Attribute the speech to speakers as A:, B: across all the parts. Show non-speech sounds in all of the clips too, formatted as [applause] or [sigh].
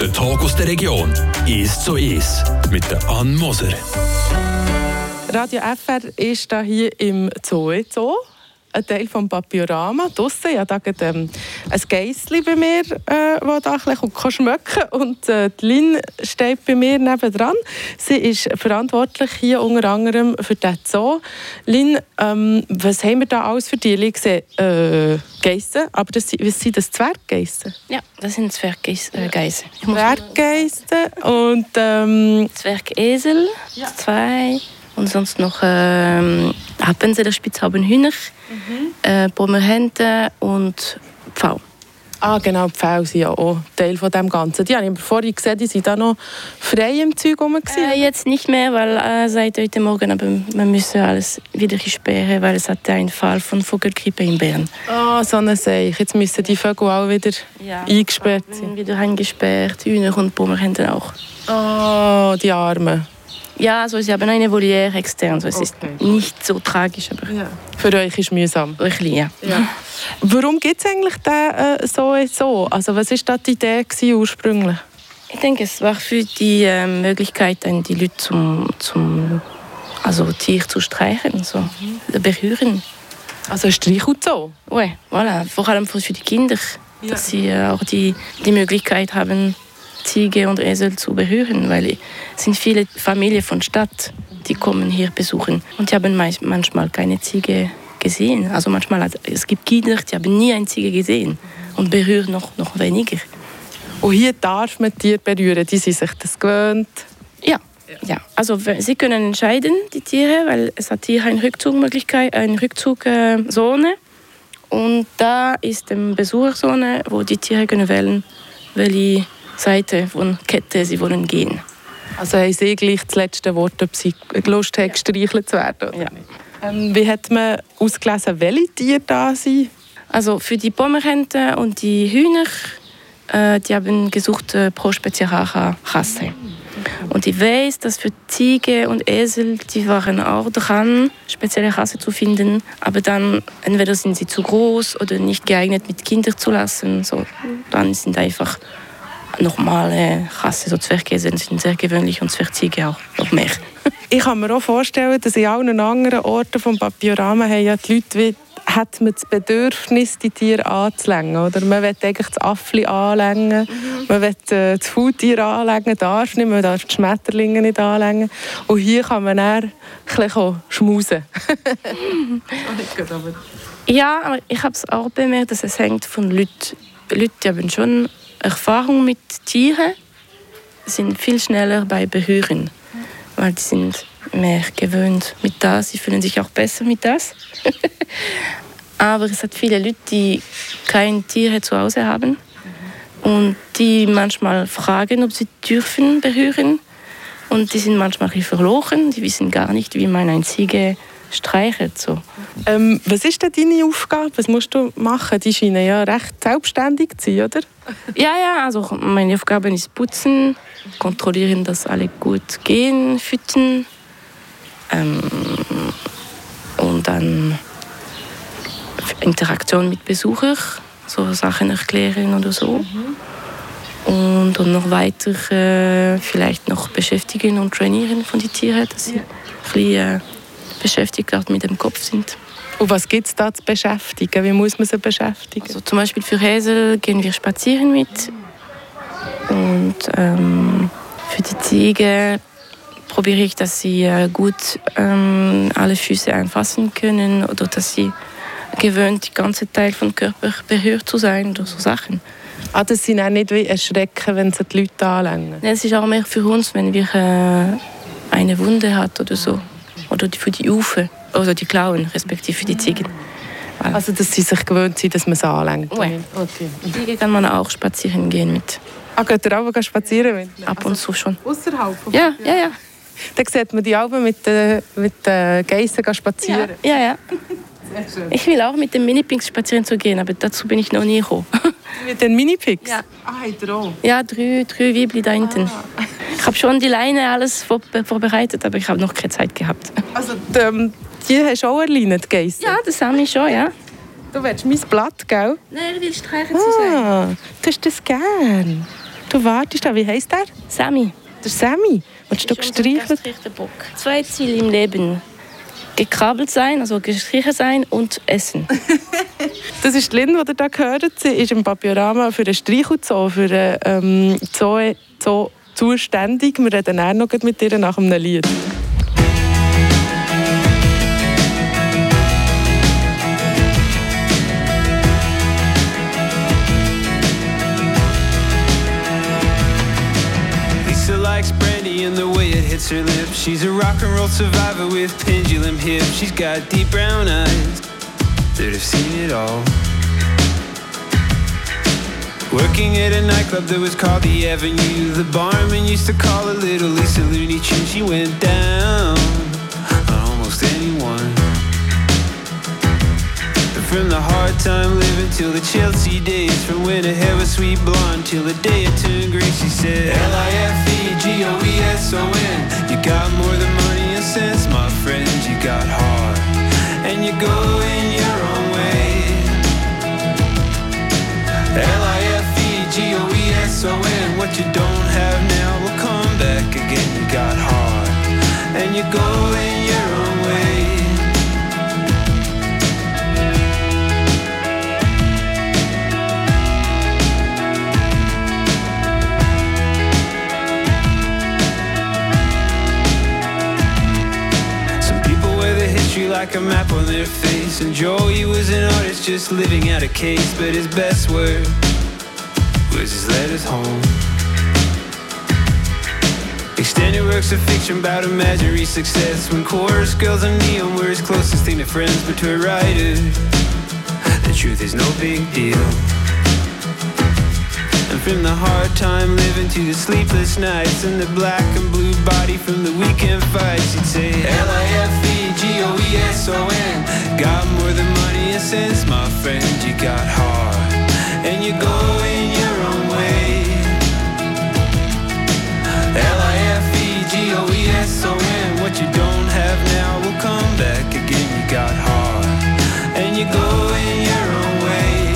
A: Der Tag aus der Region ist so ist mit der Ann Moser.
B: Radio FR ist da hier im Zoo. Zoo ein Teil des Papiorama draussen. Ich habe hier ähm, ein Geissli bei mir, äh, das da ein bisschen schmecken Und äh, die Lin steht bei mir nebendran. Sie ist verantwortlich hier unter anderem für den Zoo. Lin, ähm, was haben wir da alles für die? Ich sehe äh, Geissen, aber das, was sind das Zwerggeissen?
C: Ja, das sind Zwerggeissen. Äh,
B: Zwerggeissen und... Ähm,
C: Zwergesel, ja. zwei... Und sonst noch ähm, Appenzeller Spitzhaubenhühner, mhm. äh, und Pfau.
B: Ah, genau, die Pfähle sind ja auch Teil von dem Ganzen. Die habe ich vorhin gesehen, die sind da noch frei im Zeug rum.
C: Äh, jetzt nicht mehr, weil äh, seit heute Morgen aber wir müssen alles wieder sperren, weil es hat einen Fall von Vogelgrippe in Bern.
B: Ah, so eine Seich. Jetzt müssen die Vögel auch wieder ja, eingesperrt sein.
C: wieder eingesperrt, Hühner und Pommerhänte auch.
B: Ah, die Armen.
C: Ja, also sie haben eine Voliere extern, also es okay. ist nicht so tragisch. Aber
B: ja. Für euch ist es mühsam?
C: Ein bisschen, ja. ja.
B: Warum gibt es eigentlich den äh, so und so? Also was war da die Idee ursprünglich?
C: Ich denke, es war für die äh, Möglichkeit, die Leute zum, zum also Tier zu streichen, so mhm. berühren.
B: Also ein Streich und so?
C: Oui, voilà. vor allem für die Kinder, ja. dass sie äh, auch die, die Möglichkeit haben, Ziege und Esel zu berühren, weil es sind viele Familien von Stadt, die kommen hier besuchen und die haben manchmal keine Ziege gesehen. Also manchmal es gibt Kinder, die haben nie eine Ziege gesehen und berühren noch, noch weniger.
B: Und hier darf man Tiere berühren, die sind sich das gewöhnt.
C: Ja, ja. Also sie können entscheiden, die Tiere, weil es hat hier eine Rückzugmöglichkeit, eine Rückzugzone. Und da ist eine Besucherzone, wo die Tiere können wählen, welche Seite von Kette sie wollen gehen.
B: Also haben Sie gleich das letzte Wort, ob Sie Lust haben, gestreichelt zu werden? Oder ja. Ähm, wie hat man ausgelesen, welche Tiere da sind?
C: Also für die Pommerhänte und die Hühner, äh, die haben gesucht äh, pro Spezialrache Rasse. Und ich weiß, dass für Ziege und Esel, die waren auch dran, spezielle Rasse zu finden. Aber dann, entweder sind sie zu groß oder nicht geeignet, mit Kindern zu lassen. So, dann sind einfach normale Rasse, so Zwergkäse sind sehr gewöhnlich und Zwergziege auch noch mehr. [laughs]
B: ich kann mir auch vorstellen, dass in allen anderen Orten vom Papiorama haben ja die Leute wie hat man das Bedürfnis, die Tiere anzulängen. Oder man will eigentlich das Affli anlängen, mhm. man will äh, das Faultier anlängen, darf nicht, man darf die Schmetterlinge nicht anlängen. Und hier kann man dann ein schmusen. [laughs]
C: ja, aber ich habe es auch bemerkt, dass es hängt von Leuten. Leute haben schon Erfahrung mit Tieren sind viel schneller bei Berühren, weil die sind mehr gewöhnt mit das, sie fühlen sich auch besser mit das. [laughs] Aber es hat viele Leute, die keine Tiere zu Hause haben und die manchmal fragen, ob sie dürfen berühren und die sind manchmal verloren, die wissen gar nicht, wie man ein Ziege streichelt. So.
B: Ähm, was ist denn deine Aufgabe? Was musst du machen? Die scheinen ja recht selbstständig zu sein, oder?
C: Ja, ja, also meine Aufgabe ist putzen, kontrollieren, dass alle gut gehen, füttern ähm, und dann Interaktion mit Besuchern, so Sachen erklären oder so. Mhm. Und, noch weiter äh, vielleicht noch beschäftigen und trainieren von den Tieren, dass sie ja. ein bisschen, äh, beschäftigt auch mit dem Kopf sind.
B: Und was gibt es da zu beschäftigen? Wie muss man sie beschäftigen?
C: Also zum Beispiel für Häsel gehen wir spazieren mit. Und ähm, für die Ziege probiere ich, dass sie äh, gut ähm, alle Füße einfassen können oder dass sie gewöhnt, die ganze Teil vom Körper berührt zu sein oder so Sachen.
B: Ah, das sind auch nicht wie erschrecken, wenn sie die Leute anlängen?
C: Es ist auch mehr für uns, wenn wir äh, eine Wunde hat oder so oder für die Ufe, also die Klauen, respektive für die Ziegen.
B: Also, dass sie sich gewöhnt sind, dass man sie anlenkt?
C: Oui. Okay. Ziege kann man auch spazieren gehen mit.
B: Ah, geht ihr auch spazieren
C: mit? Ab und zu schon.
B: Außerhalb?
C: Ja, ja, ja.
B: Dann sieht man die Alben mit den mit den Geissen spazieren.
C: Ja, ja. ja. [laughs] Ich will auch mit den Minipinks spazieren zu gehen, aber dazu bin ich noch nie gekommen. [laughs]
B: Mit den Minipinks?
C: Ja.
B: Ah, hier
C: Ja, drei, drei Weibli da hinten. Ah. Ich habe schon die Leine alles vorbereitet, aber ich habe noch keine Zeit gehabt.
B: Also die, ähm, die hast du auch erleinet, Geiss?
C: Ja, das habe ich schon, ja.
B: Du willst mein Blatt, gell?
C: Nein, du willst streichen zu sein.
B: Ah, du hast das gern. Du wartest da. Wie heisst der?
C: Sammy.
B: Der Sammy. Willst du gestreichelt?
C: Bock. Zwei Ziele im Leben. Gekrabbelt sein, also gestrichen sein und essen. [laughs]
B: Das ist Lynn, die ihr da gehört. Sie ist im Papiorama für den Streichelzoo, für den ähm, Zoo, Zoo zuständig. Wir reden auch noch mit ihr nach einem Lied.
D: And the way it hits her lips. She's a rock and roll survivor with pendulum hips. She's got deep brown eyes that have seen it all. Working at a nightclub that was called the Avenue. The barman used to call her Little Lisa Looney Tune. She went down on almost anyone. But from the hard time living till the Chelsea days, from when her hair was sweet blonde till the day it turned gray, she said L-I-F-E-G-O-E-S-O-N. You got more than money and sense, my friend. You got heart, and you go in your own way. L-I-F-E-G-O-E-S-O-N What you don't have now will come back again. You got heart And you go in your own way. Some people wear the history like a map on their face. And Joey was an artist just living out a case But his best word was his letters home. Extended works of fiction about imaginary success. When chorus girls and neon were his closest thing to friends But to a writer, the truth is no big deal. And from the hard time living to the sleepless nights And the black and blue body from the weekend fights You'd say L-I-F-E-G-O-E-S-O-N Got more than money and sense, my friend You got heart. And you go L-I-F-E-G-O-E-S-O-N What you don't have now will come back again You got heart And you go in your own way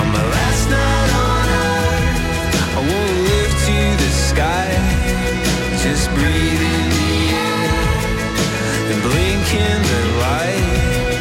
D: on my last night on earth, I won't live to the sky. Just breathe in the air and blink in the light.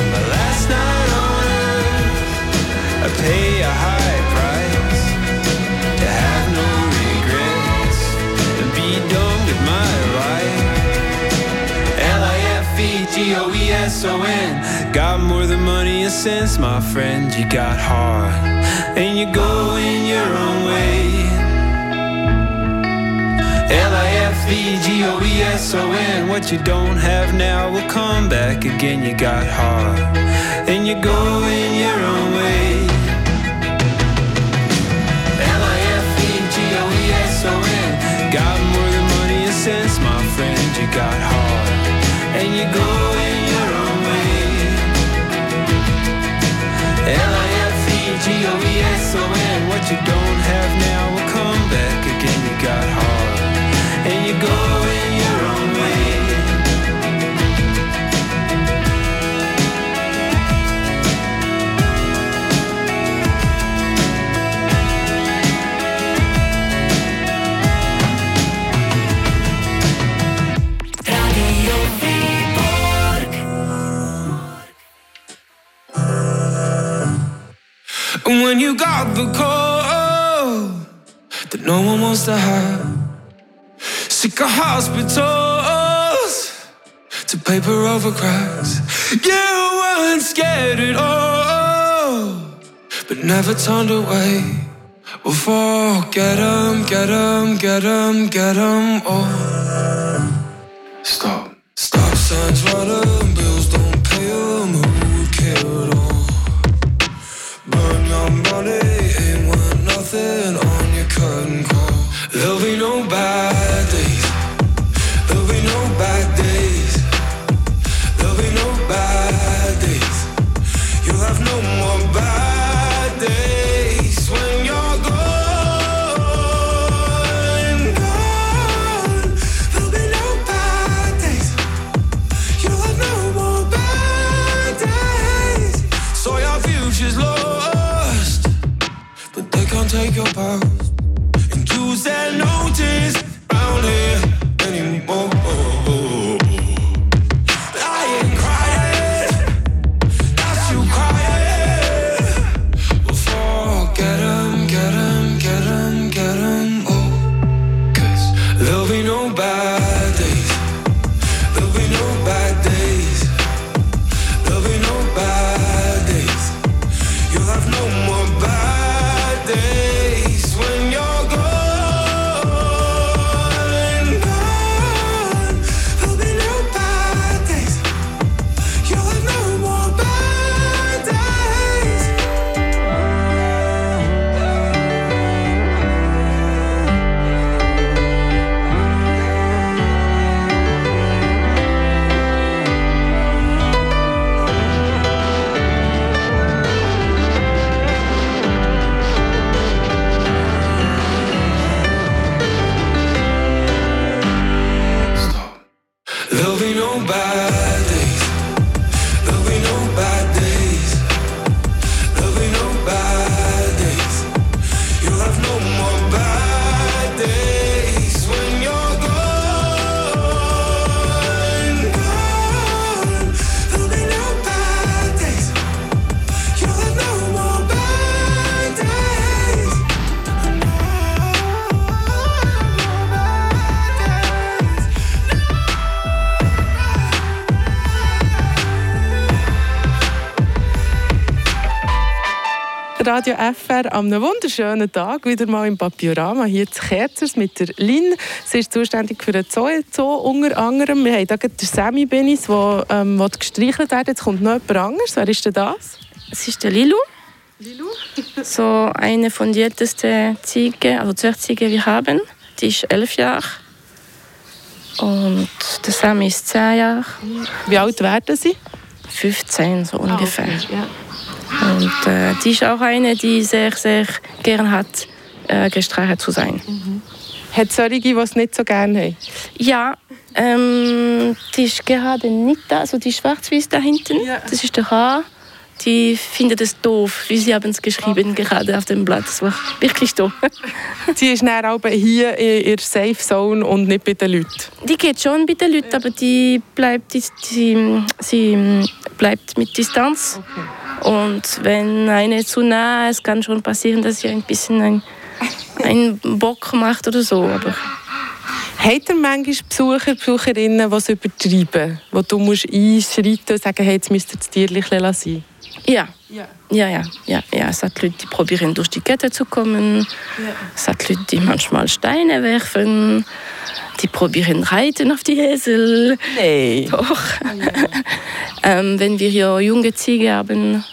D: On my last night on earth, I pay a L-I-F-E-G-O-E-S-O-N Got more than money and sense, my friend You got heart. And you go in your own way. L-I-F-E-G-O-E-S-O-N What you don't have now will come back again You got heart. And you go in your own way. L-I-F-E-G-O-E-S-O-N Got more than money and sense, my friend You got heart. And you go L-I-F-E-G-O-E-S-O-N What you don't have now the call that no one wants to have, sick of hospitals to paper over cracks. You weren't scared at all, but never turned away. Before get 'em, get 'em, get 'em, get 'em all.
E: Take your pulse. moving on by
B: Radio FR am einem wunderschönen Tag wieder mal im Papiorama hier zu Kerzers mit der Lin. Sie ist zuständig für den Zoo, Zoo unter anderem. Wir haben hier den Sammy Benis, der ähm, gestreichelt werden Jetzt kommt noch jemand anderes. Wer ist denn das?
C: Es ist der Lilu. Lilu? [laughs] so eine von den ältesten Ziegen, also Zwergziegen, wir haben. Die ist elf Jahre. Und der Sammy ist zehn Jahre.
B: Wie alt werden Sie?
C: 15 so ungefähr.
B: Ja.
C: Und äh, die ist auch eine, die sehr, sehr gern hat, äh, gestreichelt zu sein.
B: Hat es solche, die es nicht so gerne haben?
C: Ja, ähm, die ist gerade nicht da, also die schwarz-weiß da hinten.
B: Ja.
C: Das ist der Haar. Die findet es doof, wie sie haben es geschrieben gerade auf dem Blatt. Das war wirklich doof. [laughs]
B: Sie ist dann aber hier in ihrer Safe Zone und nicht bei den Leuten.
C: Die geht schon bei den Leuten, aber die bleibt, die, die, sie bleibt mit Distanz. Und wenn eine zu nah ist, kann schon passieren, dass sie ein bisschen ein, einen Bock macht oder so. Aber
B: Hat er manchmal Besucher, Besucherinnen, die es übertreiben? Wo du musst einschreiten und sagen, hey, jetzt müsst ihr das Tierchen ein bisschen lassen?
C: ja,
B: Ja.
C: ja, ja, ja, ja. Es hat Leute, die probieren durch die Kette zu kommen. Es hat Leute, die manchmal Steine werfen. Die probieren reiten auf die Esel.
B: Nein.
C: Doch. [laughs] ähm, wenn wir hier junge Ziege haben,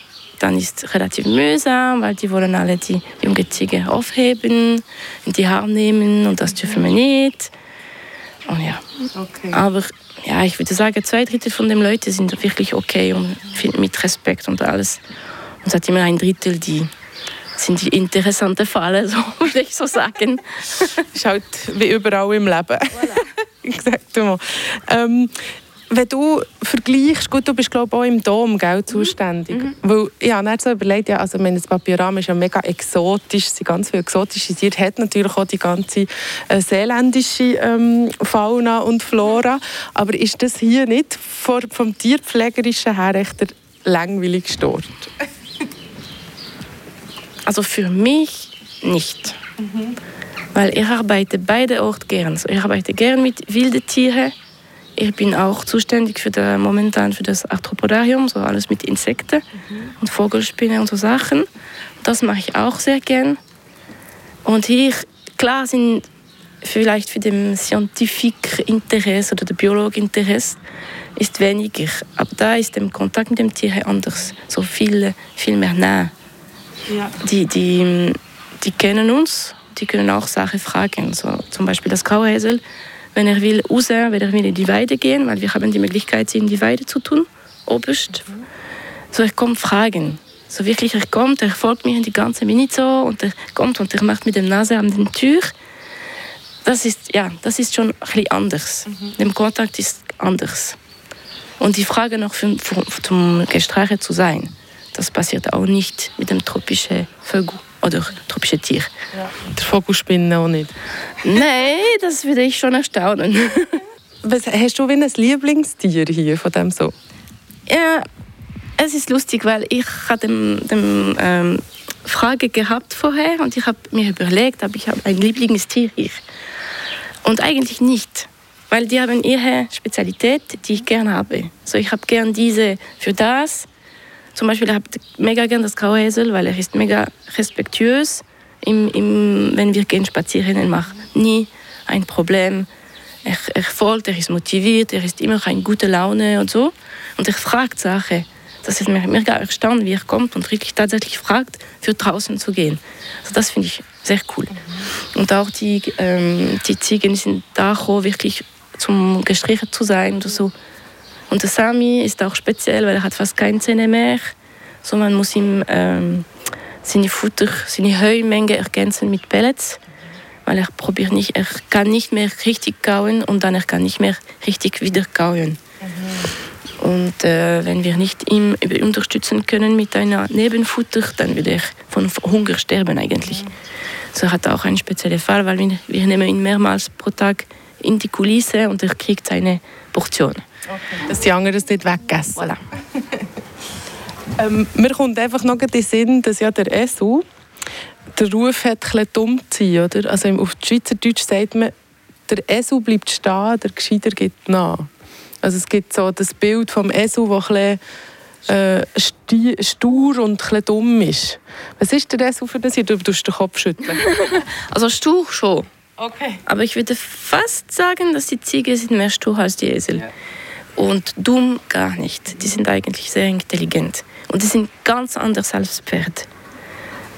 C: dann ist es relativ mühsam, weil die wollen alle die junge Ziege aufheben, in die Haare nehmen und das dürfen wir nicht. Und ja.
B: Okay.
C: Aber ja, ich würde sagen, zwei Drittel von den Leuten sind wirklich okay und viel- mit Respekt und alles. Und es hat immer ein Drittel, die sind die interessante Fälle, [laughs] so würde ich so sagen. [laughs]
B: ist halt wie überall im Leben. Gesagt [laughs] mal. Ähm, wenn du vergleichst, gut, du bist glaube auch im Dom gell, zuständig. Weil ich habe so überlegt, ja, also das Papierrahmen ist ja mega exotisch, sind ganz viele exotische Tiere, hat natürlich auch die ganze äh, seeländische ähm, Fauna und Flora. Aber ist das hier nicht vor, vom Tierpflegerischen her echt der langweiligste Ort? [laughs]
C: Also für mich nicht. Weil ich arbeite beide Orte gern. Also ich arbeite gern mit wilden Tieren. Ich bin auch zuständig für der, momentan für das Arthropodarium, so alles mit Insekten und Vogelspinnen und so Sachen. Das mache ich auch sehr gern. Und hier, klar, sind vielleicht für den Scientific Interesse oder der Biolog Interesse ist weniger. Aber da ist der Kontakt mit dem Tier anders, so viel, viel mehr nah die, die, die kennen uns, die können auch Sachen fragen. So, zum Beispiel das Grauhäsel, wenn er will raus, wenn er will in die Weide gehen, weil wir haben die Möglichkeit, sie in die Weide zu tun, oberst. So, er kommt fragen. So wirklich, er kommt, er folgt mir in die ganze Minute so und er kommt und er macht mit der Nase an den Tür. Das ist, ja, das ist schon ein bisschen anders. Der Kontakt ist anders. Und die Frage noch für, für, zum Gestreichelt zu sein, das passiert auch nicht mit dem tropischen Vögel oder tropische Tiere.
B: Der Vogelspinne auch nicht.
C: Nein, das würde ich schon erstaunen. [laughs]
B: Was, hast du wie ein Lieblingstier hier von dem so?
C: Ja, es ist lustig, weil ich hatte dem, dem ähm, Frage gehabt vorher und ich habe mir überlegt, ob ich habe ein Lieblingstier hier. Und eigentlich nicht, weil die haben ihre Spezialität, die ich gerne habe. So ich habe gern diese für das. Zum Beispiel habe ich mega gern das graue Esel, weil er ist mega respektuös. Im, im, wenn wir gehen spazieren, er macht nie ein Problem. Er, er folgt, er ist motiviert, er ist immer in guter Laune und so. Und er fragt Sachen. Das ist mir mega erstaunt, wie er kommt und wirklich tatsächlich fragt, für draußen zu gehen. Also das finde ich sehr cool. Und auch die, ähm, die Ziegen sind da wirklich zum gestrichen zu sein oder so. Und der Sami ist auch speziell, weil er hat fast keine Zähne mehr. So man muss ihm ähm, seine Futter, seine Heumenge ergänzen mit Pellets, weil er probiert nicht, er kann nicht mehr richtig kauen und dann er kann nicht mehr richtig wieder kauen. Und äh, wenn wir nicht ihm unterstützen können mit einer Nebenfutter, dann wird er von Hunger sterben eigentlich. So er hat auch einen speziellen Fall, weil wir, wir nehmen ihn mehrmals pro Tag in die Kulisse und er kriegt seine Portion.
B: Dass die anderen es nicht wegessen.
C: Voilà. [laughs]
B: Ähm, mir kommt einfach noch in den Sinn, dass ja der Esel den Ruf hat, ein dumm zu sein. Oder? Also im- auf Schweizerdeutsch sagt man, der Esel bleibt stehen, der Gescheiter gibt nach. Also es gibt so das Bild vom Esel, das ein bisschen, äh, stur und ein dumm ist. Was ist der Esel für das hier? Du tust den Kopf schütteln. [laughs]
C: Also stur schon.
B: Okay.
C: Aber ich würde fast sagen, dass die Ziege sind mehr stur als die Esel. Und dumm gar nicht. Die sind eigentlich sehr intelligent. Und die sind ganz anders als Pferd.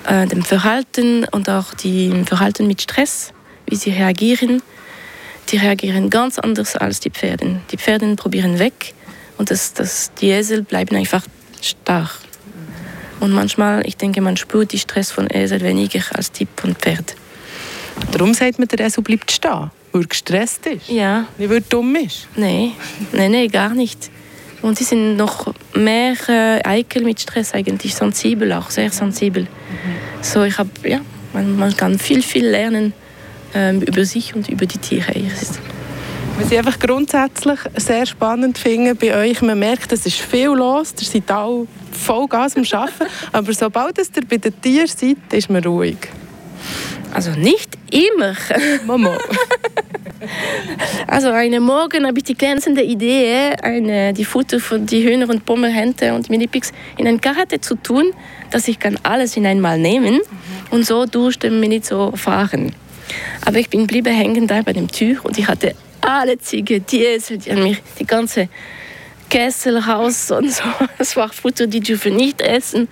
C: Äh, dem Verhalten und auch dem Verhalten mit Stress, wie sie reagieren, die reagieren ganz anders als die Pferde. Die Pferde probieren weg und das, das, die Esel bleiben einfach starr. Und manchmal, ich denke, man spürt die Stress von Esel weniger als die von Pferd.
B: Darum sagt man, der Esel bleibt stehen, weil gestresst ist.
C: Ja,
B: Nicht, weil dumm ist.
C: Nee, nee, nee, gar nicht. Und die sind noch mehr äh, Eikel mit Stress eigentlich, sensibel auch, sehr sensibel. So, ich habe, ja, man, man kann viel, viel lernen ähm, über sich und über die Tiere.
B: Was ich einfach grundsätzlich sehr spannend finde bei euch, man merkt, es ist viel los, ihr seid alle Vollgas am Arbeiten, [laughs] aber sobald ihr bei den Tieren seid, ist man ruhig.
C: Also nicht immer.
B: Mama.
C: Also einen Morgen habe ich die glänzende Idee, eine, die Futter von die Hühner und Pommerhänte und Minipix in ein Karate zu tun, dass ich kann alles in einmal nehmen und so durch den Minizo fahren. Aber ich bin bliebe hängen da bei dem Tür und ich hatte alle Ziege, die Esel, die an mir die ganze Kessel raus und so. [laughs] Es war Futter, die dürfen nicht essen.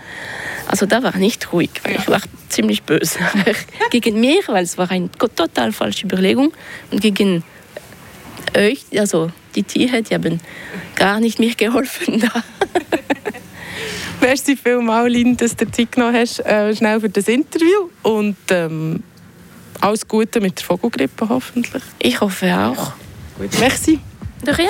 C: Also da war nicht ruhig, weil ich war ziemlich böse [laughs] gegen mich, weil es war eine total falsche Überlegung und gegen euch, also die Tiere, die haben gar nicht mir geholfen da. [laughs]
B: Merci vielmals, Lin, dass du Zeit genommen hast, äh, schnell für das Interview. Und ähm, alles Gute mit der Vogelgrippe hoffentlich.
C: Ich hoffe auch.
B: Gut, merci.
C: Doch ja.